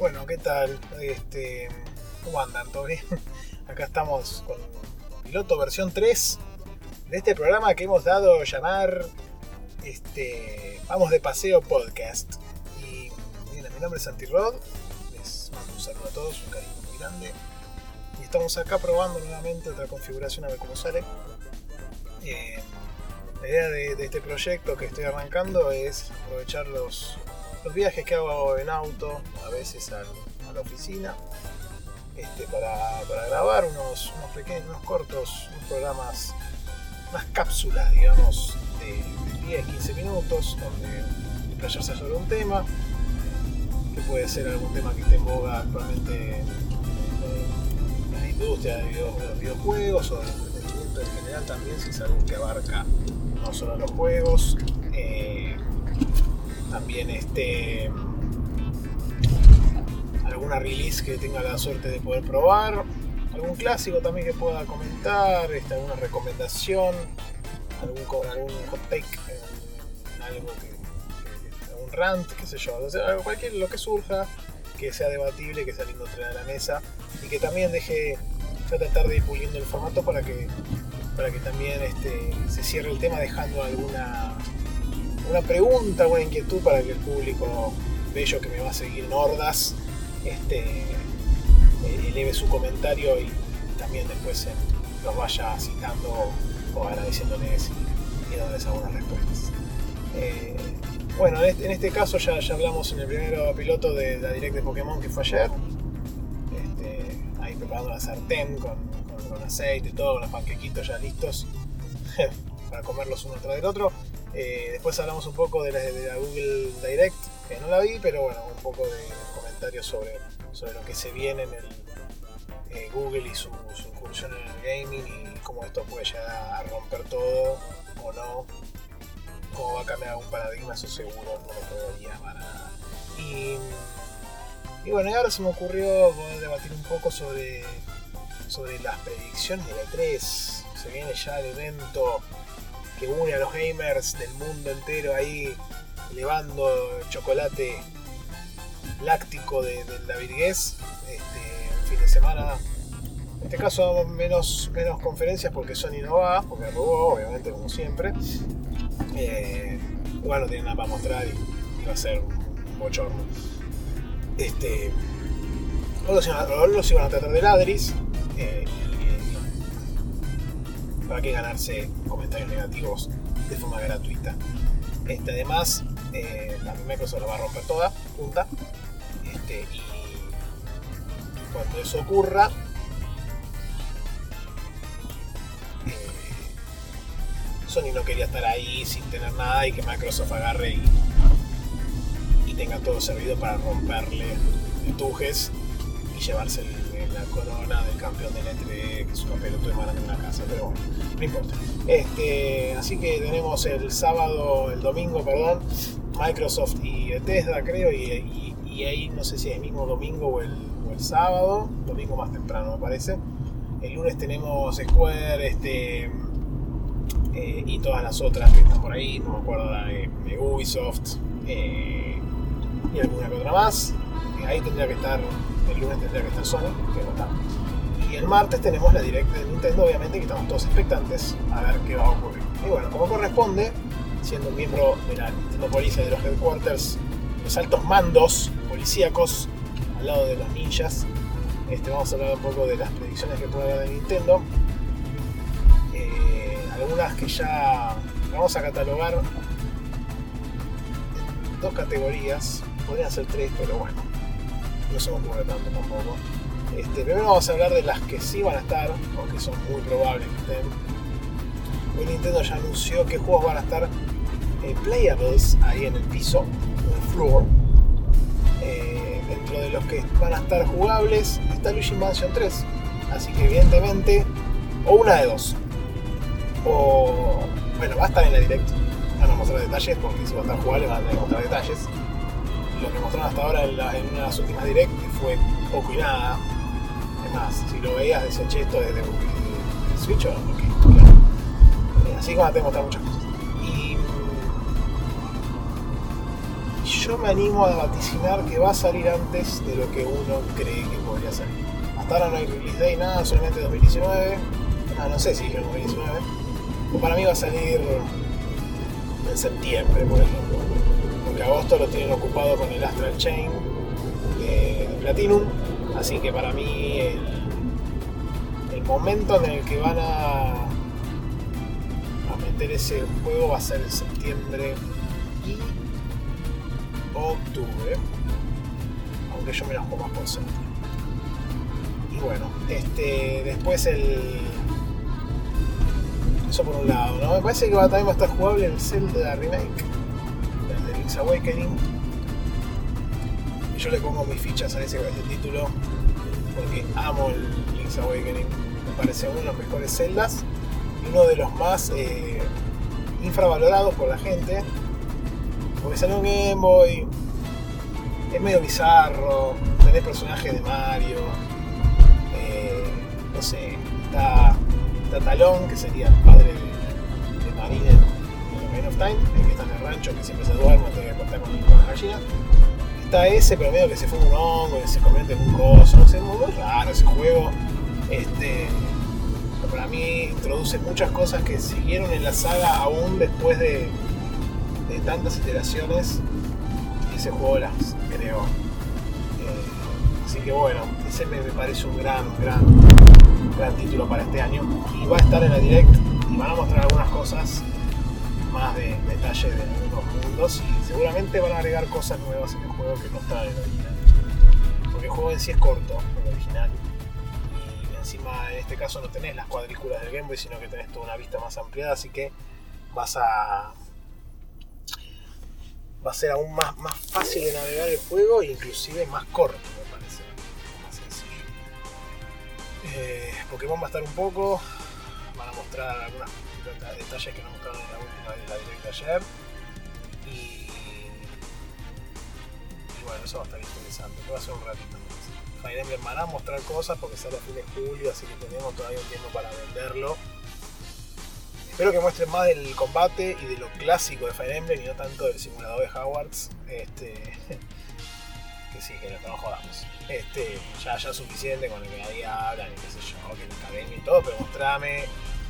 Bueno, ¿qué tal? Este, ¿Cómo andan? ¿Todo bien? Acá estamos con piloto versión 3 de este programa que hemos dado a llamar este, Vamos de Paseo Podcast. Y bien, mi nombre es Santi Rod, les mando un saludo a todos, un cariño muy grande. Y estamos acá probando nuevamente otra configuración a ver cómo sale. Eh, la idea de, de este proyecto que estoy arrancando es aprovechar los los viajes que hago en auto, a veces a, la oficina, este, para, para, grabar unos, unos, pequeños, unos cortos, unos programas, unas cápsulas, digamos, de, de 10-15 minutos, donde explayarse sobre un tema, que puede ser algún tema que esté en boga actualmente en, la industria de, video, de, los videojuegos o del entretenimiento en general también, si es algo que abarca no solo los juegos. Eh, también este alguna release que tenga la suerte de poder probar algún clásico también que pueda comentar este, alguna recomendación algún, algún hot take algún rant qué sé yo o sea, cualquier lo que surja que sea debatible que sea lindo traer a la mesa y que también deje voy a tratar de ir puliendo el formato para que para que también este, se cierre el tema dejando alguna una pregunta, una inquietud para que el público bello que me va a seguir en hordas este, eleve su comentario y también después los vaya citando o agradeciéndoles y, y dándoles algunas respuestas. Eh, bueno, en este, en este, caso ya, ya hablamos en el primer piloto de la direct de Pokémon que fue ayer. Este, ahí preparando la sartén con, con, con aceite y todo, con los panquequitos ya listos para comerlos uno tras del otro. Eh, después hablamos un poco de la, Google Direct, que no la vi, pero bueno, un poco de, comentarios sobre, sobre lo que se viene en el eh, Google y su, incursión en el gaming y cómo esto puede llegar a romper todo o no. Cómo va a cambiar algún paradigma, eso seguro no lo podría para nada. Y, bueno, y ahora se me ocurrió poder debatir un poco sobre, sobre las predicciones de la 3. Se viene ya el evento que une a los gamers del mundo entero ahí elevando chocolate láctico de, de la virguez este, fin de semana. En este caso menos, menos conferencias porque Sony no va porque robó obviamente como siempre. Eh, igual no tiene nada para mostrar y, y va a ser un bochorno. Este los, los iban a tratar de ladris eh, para que ganarse comentarios negativos de forma gratuita. Este, además, eh, Microsoft la va a romper toda, punta. Este, y cuando eso ocurra, eh, Sony no quería estar ahí sin tener nada y que Microsoft agarre y, y tenga todo servido para romperle tujes y llevarse el la corona del campeón del E3, que es un pelotudo de mano en una casa, pero bueno, no importa. Este, así que tenemos el sábado, el domingo, perdón, Microsoft y Bethesda, creo, y, y, ahí no sé si es el mismo domingo o el, o el, sábado, domingo más temprano me parece. El lunes tenemos Square, este. Eh, y todas las otras que están por ahí, no me acuerdo la de, de Ubisoft eh, y alguna que otra más. ahí tendría que estar el lunes tendría que estar Sony, que no está. Y el martes tenemos la directa de Nintendo, obviamente, que estamos todos expectantes a ver qué va a ocurrir. Y bueno, como corresponde, siendo miembro de la Nintendo Policía de los Headquarters, los altos mandos policíacos al lado de los ninjas, este, vamos a hablar un poco de las predicciones que puede haber de Nintendo. Eh, algunas que ya vamos a catalogar en dos categorías, podrían ser tres, pero bueno no se me ocurre tanto tampoco. Este, primero vamos a hablar de las que sí van a estar, o que son muy probables que estén. Hoy Nintendo ya anunció qué juegos van a estar eh, playables ahí en el piso, en el floor. Eh, dentro de los que van a estar jugables está Luigi Mansion 3. Así que evidentemente, o una de dos. O, bueno, va a estar en la directo. Van a mostrar detalles porque si va a estar jugable van a tener mostrar detalles lo que mostraron hasta ahora en, la, en las últimas direct fue poco y nada. Es más, si lo veías decía, che, esto es de, Switch o porque, claro. Así que van a tener que mostrar muchas cosas. Y, yo me animo a vaticinar que va a salir antes de lo que uno cree que podría salir. Hasta ahora no hay release day, nada, solamente 2019. Ah, no sé si es 2019. O para mí va a salir en septiembre, por ejemplo. Porque agosto lo tienen ocupado con el Astral Chain de Platinum. Así que para mí el, momento en el que van a, a meter ese juego va a ser en septiembre y octubre. Aunque yo me la juego más por septiembre. Y bueno, este, después el. Eso por un lado, ¿no? Me parece que va, también va a estar jugable el Zelda Remake, Link's Awakening. Yo le pongo mis fichas a ese, título porque amo el Link's Awakening. Me parece uno de los mejores Zeldas y uno de los más eh, infravalorados por la gente. Porque sale un Game Boy, es medio bizarro, tenés personajes de Mario, eh, no sé, está, está Talón, que sería el padre de, de Marine en Ocarina of Time, en el rancho, que siempre se duerme, tiene que cortar con, con las gallinas. Está ese, pero medio que se fue un hongo, que se convierte en un coso, no sé, es muy raro ese juego. Este, para mí introduce muchas cosas que siguieron en la saga aún después de, de tantas iteraciones y ese juego las creó. Eh, así que bueno, ese me, me parece un gran, gran, gran título para este año. Y va a estar en la direct y van a mostrar algunas cosas más de detalle de algunos mundos y seguramente van a agregar cosas nuevas en el juego que no están en el original. Porque el juego en sí es corto, el original. Y encima en este caso no tenés las cuadrículas del Game Boy, sino que tenés toda una vista más ampliada, así que vas a va a ser aún más, más fácil de navegar el juego e inclusive más corto, me parece. Más sencillo. Eh, Pokémon va a estar un poco. Van a mostrar algunos detalles que no mostraron en la última de la directa ayer. Y, bueno, eso va a estar interesante. Que va a ser un ratito más. Fire Emblem van a mostrar cosas porque sale a fin de julio, así que tenemos todavía un tiempo para venderlo. Espero que muestren más del combate y de lo clásico de Fire Emblem y no tanto del simulador de Hogwarts. Este, que sí, que no jodamos. Este, ya, ya suficiente con el que ahí hablan y qué sé yo, que la academia y todo, pero mostrame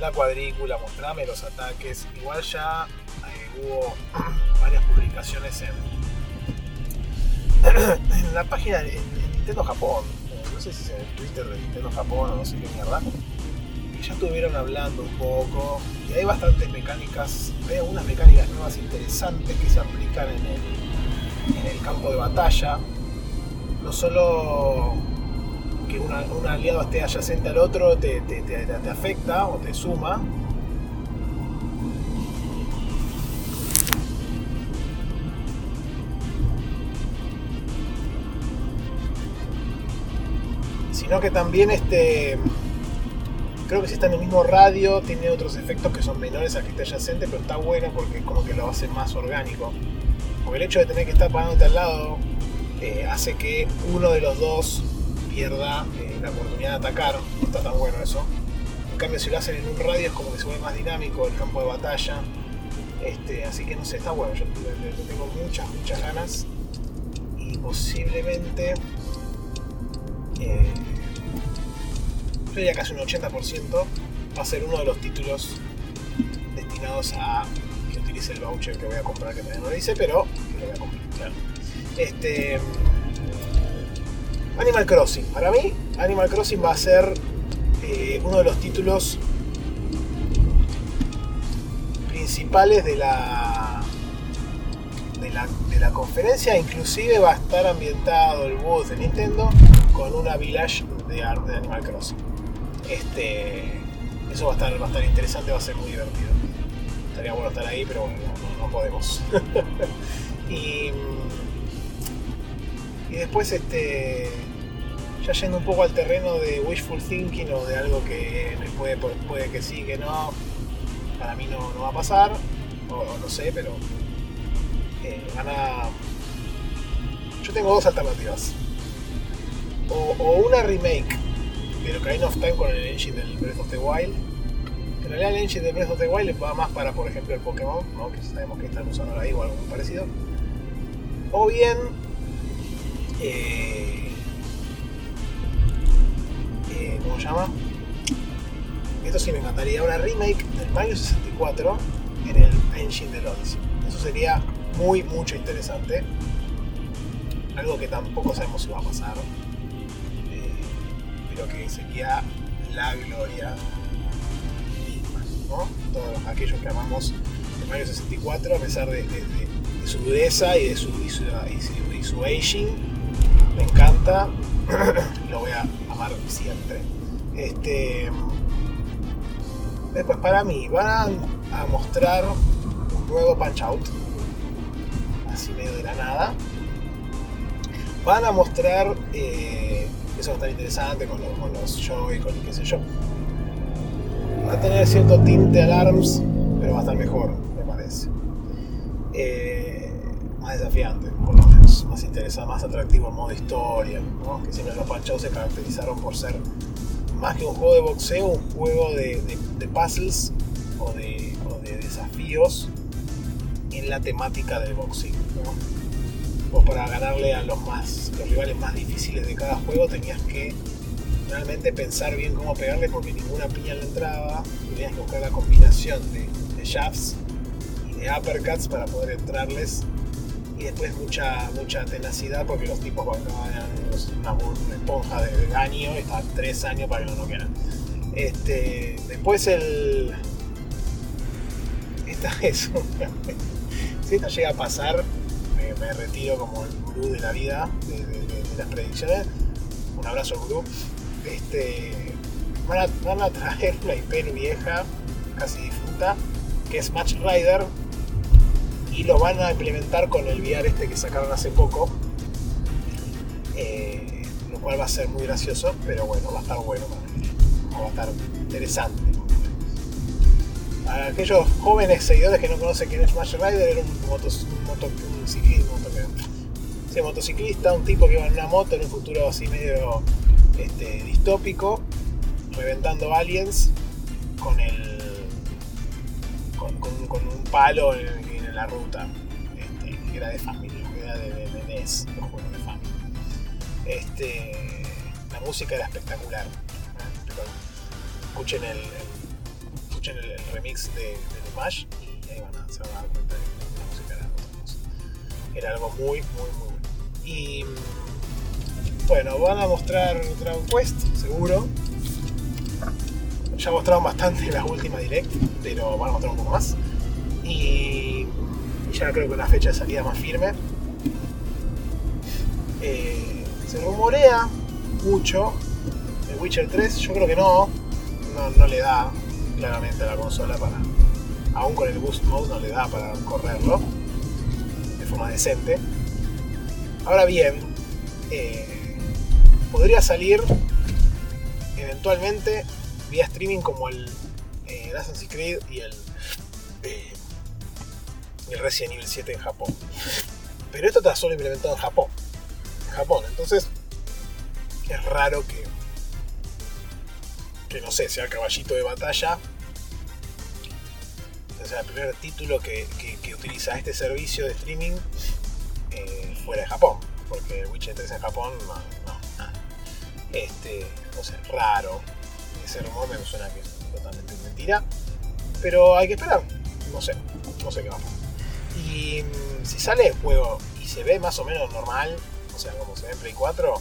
la cuadrícula, mostrame los ataques. Igual ya eh, hubo varias publicaciones en, la página de en Nintendo Japón. No sé si es en el Twitter de Nintendo Japón o no sé qué mierda ya estuvieron hablando un poco y hay bastantes mecánicas, hay algunas mecánicas nuevas interesantes que se aplican en el campo de batalla. No solo que un aliado esté adyacente al otro te, afecta o te suma, sino que también este creo que si está en el mismo radio tiene otros efectos que son menores a que esté adyacente, pero está bueno porque como que lo hace más orgánico. Porque el hecho de tener que estar parándote al lado eh, hace que uno de los dos pierda eh, la oportunidad de atacar. No está tan bueno eso. En cambio, si lo hacen en un radio es como que se vuelve más dinámico el campo de batalla. Este, así que no sé, está bueno. Yo tengo muchas, muchas ganas. Y posiblemente. Eh, yo diría casi un 80%, va a ser uno de los títulos destinados a que utilice el voucher que voy a comprar, que todavía no lo hice, pero lo voy a comprar. Este, Animal Crossing, para mí, Animal Crossing va a ser eh, uno de los títulos principales de la, de la, de la conferencia, inclusive va a estar ambientado el booth de Nintendo con una village de arte de Animal Crossing. Este, eso va a, estar, va a estar interesante, va a ser muy divertido. Estaría bueno estar ahí, pero bueno, no, no podemos. y, y después, este, ya yendo un poco al terreno de wishful thinking o de algo que puede, puede que sí, que no, para mí no, no va a pasar, o, no sé, pero eh, van a... Yo tengo dos alternativas. O, una remake pero Ocarina of Time con el engine del Breath of the Wild. En realidad el engine del Breath of the Wild va más para, por ejemplo, el Pokémon, ¿no? que sabemos que están usando ahí o algo parecido. O bien, eh, eh, ¿cómo se llama? Esto sí me encantaría, una remake del Mario 64 en el engine del Odyssey. Eso sería muy, mucho interesante. Algo que tampoco sabemos si va a pasar. Eh, pero que sería la gloria ¿no? Todos aquellos que amamos el Mario 64, a pesar de, su dureza y de y su, aging, me encanta. Lo voy a amar siempre. Este, después, para mí, van a mostrar un nuevo Punch Out, así medio de la nada. Van a mostrar, eh, eso va a estar interesante con los, con los Joy, con qué sé yo. Va a tener cierto tinte alarms, pero va a estar mejor, me parece. Eh, más desafiante, por lo menos, más interesante, más atractivo modo historia, ¿no? que siempre los Punch Out se caracterizaron por ser más que un juego de boxeo, un juego de, puzzles o de, desafíos en la temática del boxing. O para ganarle a los, más, los rivales más difíciles de cada juego tenías que realmente pensar bien cómo pegarle porque ninguna piña le entraba. Tenías que buscar la combinación de, de jabs y de uppercuts para poder entrarles. Y después mucha, mucha tenacidad porque los tipos van una, una esponja de daño y estaban tres años para que no lo quieran. Este, después el. Esta es Si esto llega a pasar, me, retiro como el gurú de la vida, de, las predicciones. Un abrazo, gurú. Este, van, a, van a traer una IP vieja, casi difunta, que es Match Rider. Y lo van a implementar con el VR este que sacaron hace poco. Eh, lo cual va a ser muy gracioso, pero bueno, va a estar bueno va a estar interesante. Para aquellos jóvenes seguidores que no conocen quién es Smash Rider, era un, motociclista, un tipo que iba en una moto en un futuro así medio este, distópico, reventando aliens con el con, un palo la ruta. Este, que era de familia, era de, de, los juegos de familia. Este, la música era espectacular escuchen el, escuchen el, remix de, de y ahí van a, se van a dar cuenta de que la música era otra cosa. Era algo muy, muy, muy bueno. Y bueno, van a mostrar Dragon Quest, seguro. Ya mostraron bastante en las últimas direct, pero van a mostrar un poco más. Y, ya creo que una fecha de salida más firme. Eh, se rumorea mucho de Witcher 3, yo creo que no, no, le da claramente a la consola para, aún con el boost mode, no le da para correrlo de forma decente. Ahora bien, eh, podría salir eventualmente vía streaming como el eh, Assassin's Creed y el, el Resident Evil 7 en Japón. Pero esto está solo implementado en Japón. En Japón, entonces es raro que que no sé, sea caballito de batalla. O sea, el primer título que, utiliza este servicio de streaming eh, fuera de Japón. Porque Witcher 3 en Japón, no, no, Este, no sé, raro. Ese rumor me suena que es totalmente mentira. Pero hay que esperar. No sé, no sé qué va a pasar. Y mm, si sale el juego y se ve más o menos normal, o sea, como se ve en Play 4,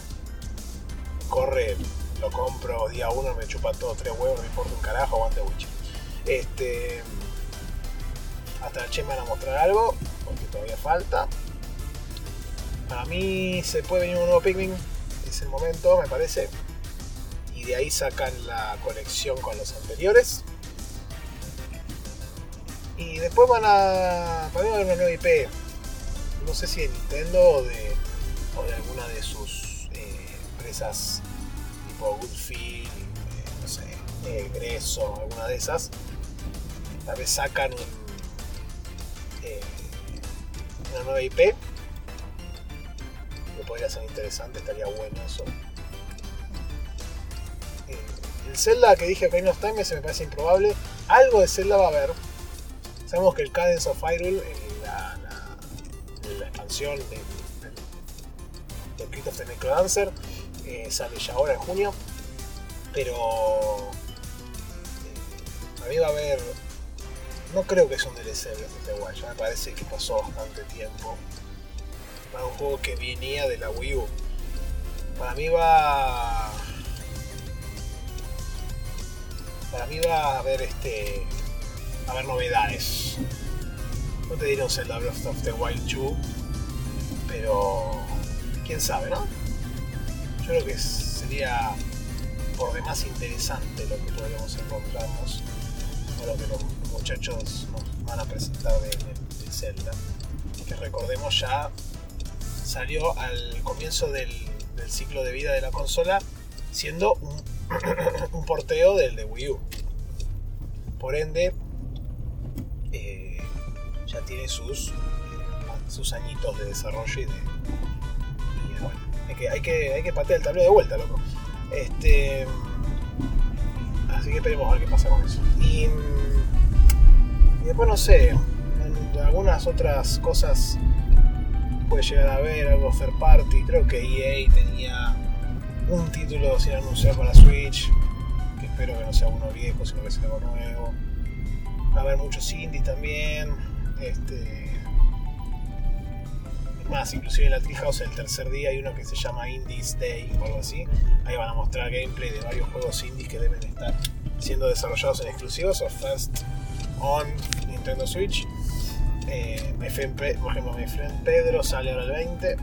corre lo compro día uno, me chupa todo tres huevos, no me importa un carajo, aguante Witcher. Este, hasta el Che van a mostrar algo, porque todavía falta. Para mí se puede venir un nuevo Pikmin, es el momento, me parece. Y de ahí sacan la colección con los anteriores. Y después van a. Para mí una nueva IP. No sé si de Nintendo o de, alguna de sus eh, empresas Goodfield, eh, no sé, Egreso, alguna de esas, tal vez sacan eh, una nueva IP que podría ser interesante, estaría bueno eso. Eh, el Zelda que dije que of Time se me parece improbable. Algo de Zelda va a haber. Sabemos que el Cadence of Hyrule la, expansión de, de, Crypt of the Necrodancer. Eh, sale ya ahora en junio. Pero eh, a mí va a haber. No creo que es un DLC de Wild, ya me parece que pasó bastante tiempo. Para un juego que venía de la Wii U. Para mí va. Para mí va a haber este. A haber novedades. No te diré un Zelda Breath of the Wild 2, pero quién sabe, ¿no? Yo creo que sería por demás interesante lo que podríamos encontrarnos con lo que los muchachos nos van a presentar de, de Zelda. Que recordemos ya salió al comienzo del, del, ciclo de vida de la consola siendo un, un porteo del de Wii U. Por ende, ya tiene sus, sus añitos de desarrollo y de. Bueno, hay que, hay, que, patear el tablero de vuelta, loco. Este, así que esperemos a ver qué pasa con eso. Y, y después no sé, algunas otras cosas puede llegar a ver algo third party. Creo que EA tenía un título sin anunciar para Switch, que espero que no sea uno viejo, sino que sea algo nuevo. Va a haber muchos indies también. Este, es más, inclusive en la Treehouse el tercer día hay uno que se llama Indies Day o algo así. Ahí van a mostrar gameplay de varios juegos indies que deben estar siendo desarrollados en exclusivos o first on Nintendo Switch. Eh, mi friend Pedro sale ahora el 20.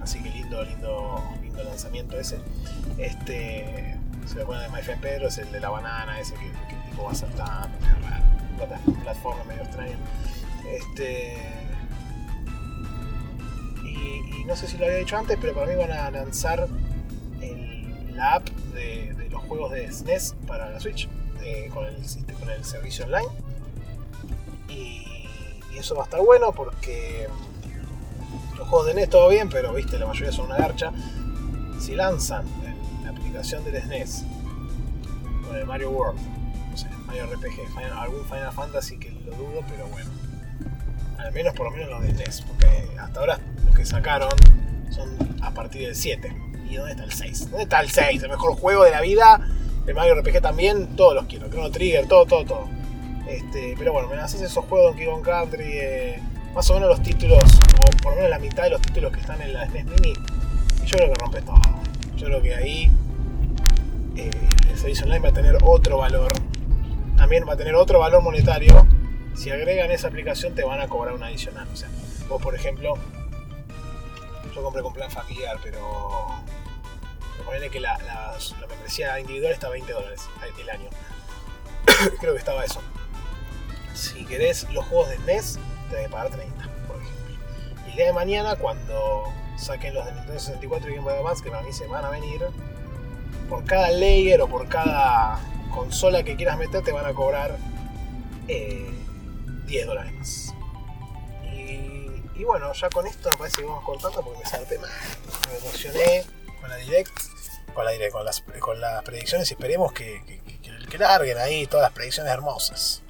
Así que lindo, lindo, lindo lanzamiento ese. Este, se pone de My friend Pedro, es el de la banana, ese que, el tipo va saltando, raro. Plataforma medio extraña. Este. Y, no sé si lo había dicho antes, pero para mí van a lanzar la app de, los juegos de SNES para la Switch eh, con, el, con el servicio online. Y, eso va a estar bueno porque los juegos de NES todo bien, pero viste, la mayoría son una garcha. Si lanzan la aplicación del SNES con el Mario World, Mario RPG, algún Final Fantasy que lo dudo, pero bueno. Al menos por lo menos los de SNES, porque hasta ahora los que sacaron son a partir del 7. ¿Y dónde está el 6? ¿Dónde está el 6? El mejor juego de la vida. El Mario RPG también, todos los quiero. Chrono Trigger, todo, todo, todo. Este, pero bueno, me lanzas esos juegos Donkey Kong Country, eh, más o menos los títulos, o por lo menos la mitad de los títulos que están en la SNES Mini, y yo creo que rompe todo. Yo creo que ahí eh, el servicio online va a tener otro valor. También va a tener otro valor monetario. Si agregan esa aplicación te van a cobrar una adicional. O sea, vos por ejemplo, yo compré con plan familiar, pero ponerle que la, la, membresía individual está a 20 dólares el año. creo que estaba eso. Si querés los juegos de NES, tenés que pagar 30, por ejemplo. Y el día de mañana, cuando saquen los de Nintendo 64 y Game Boy que para mí se van a venir, por cada layer o por cada consola que quieras meter, te van a cobrar eh, 10 dólares más. Y, bueno, ya con esto me parece que vamos cortando porque me salté mal. Me emocioné con la direct, con, la direct, con, las, con las predicciones y esperemos que, que, que, que larguen ahí todas las predicciones hermosas.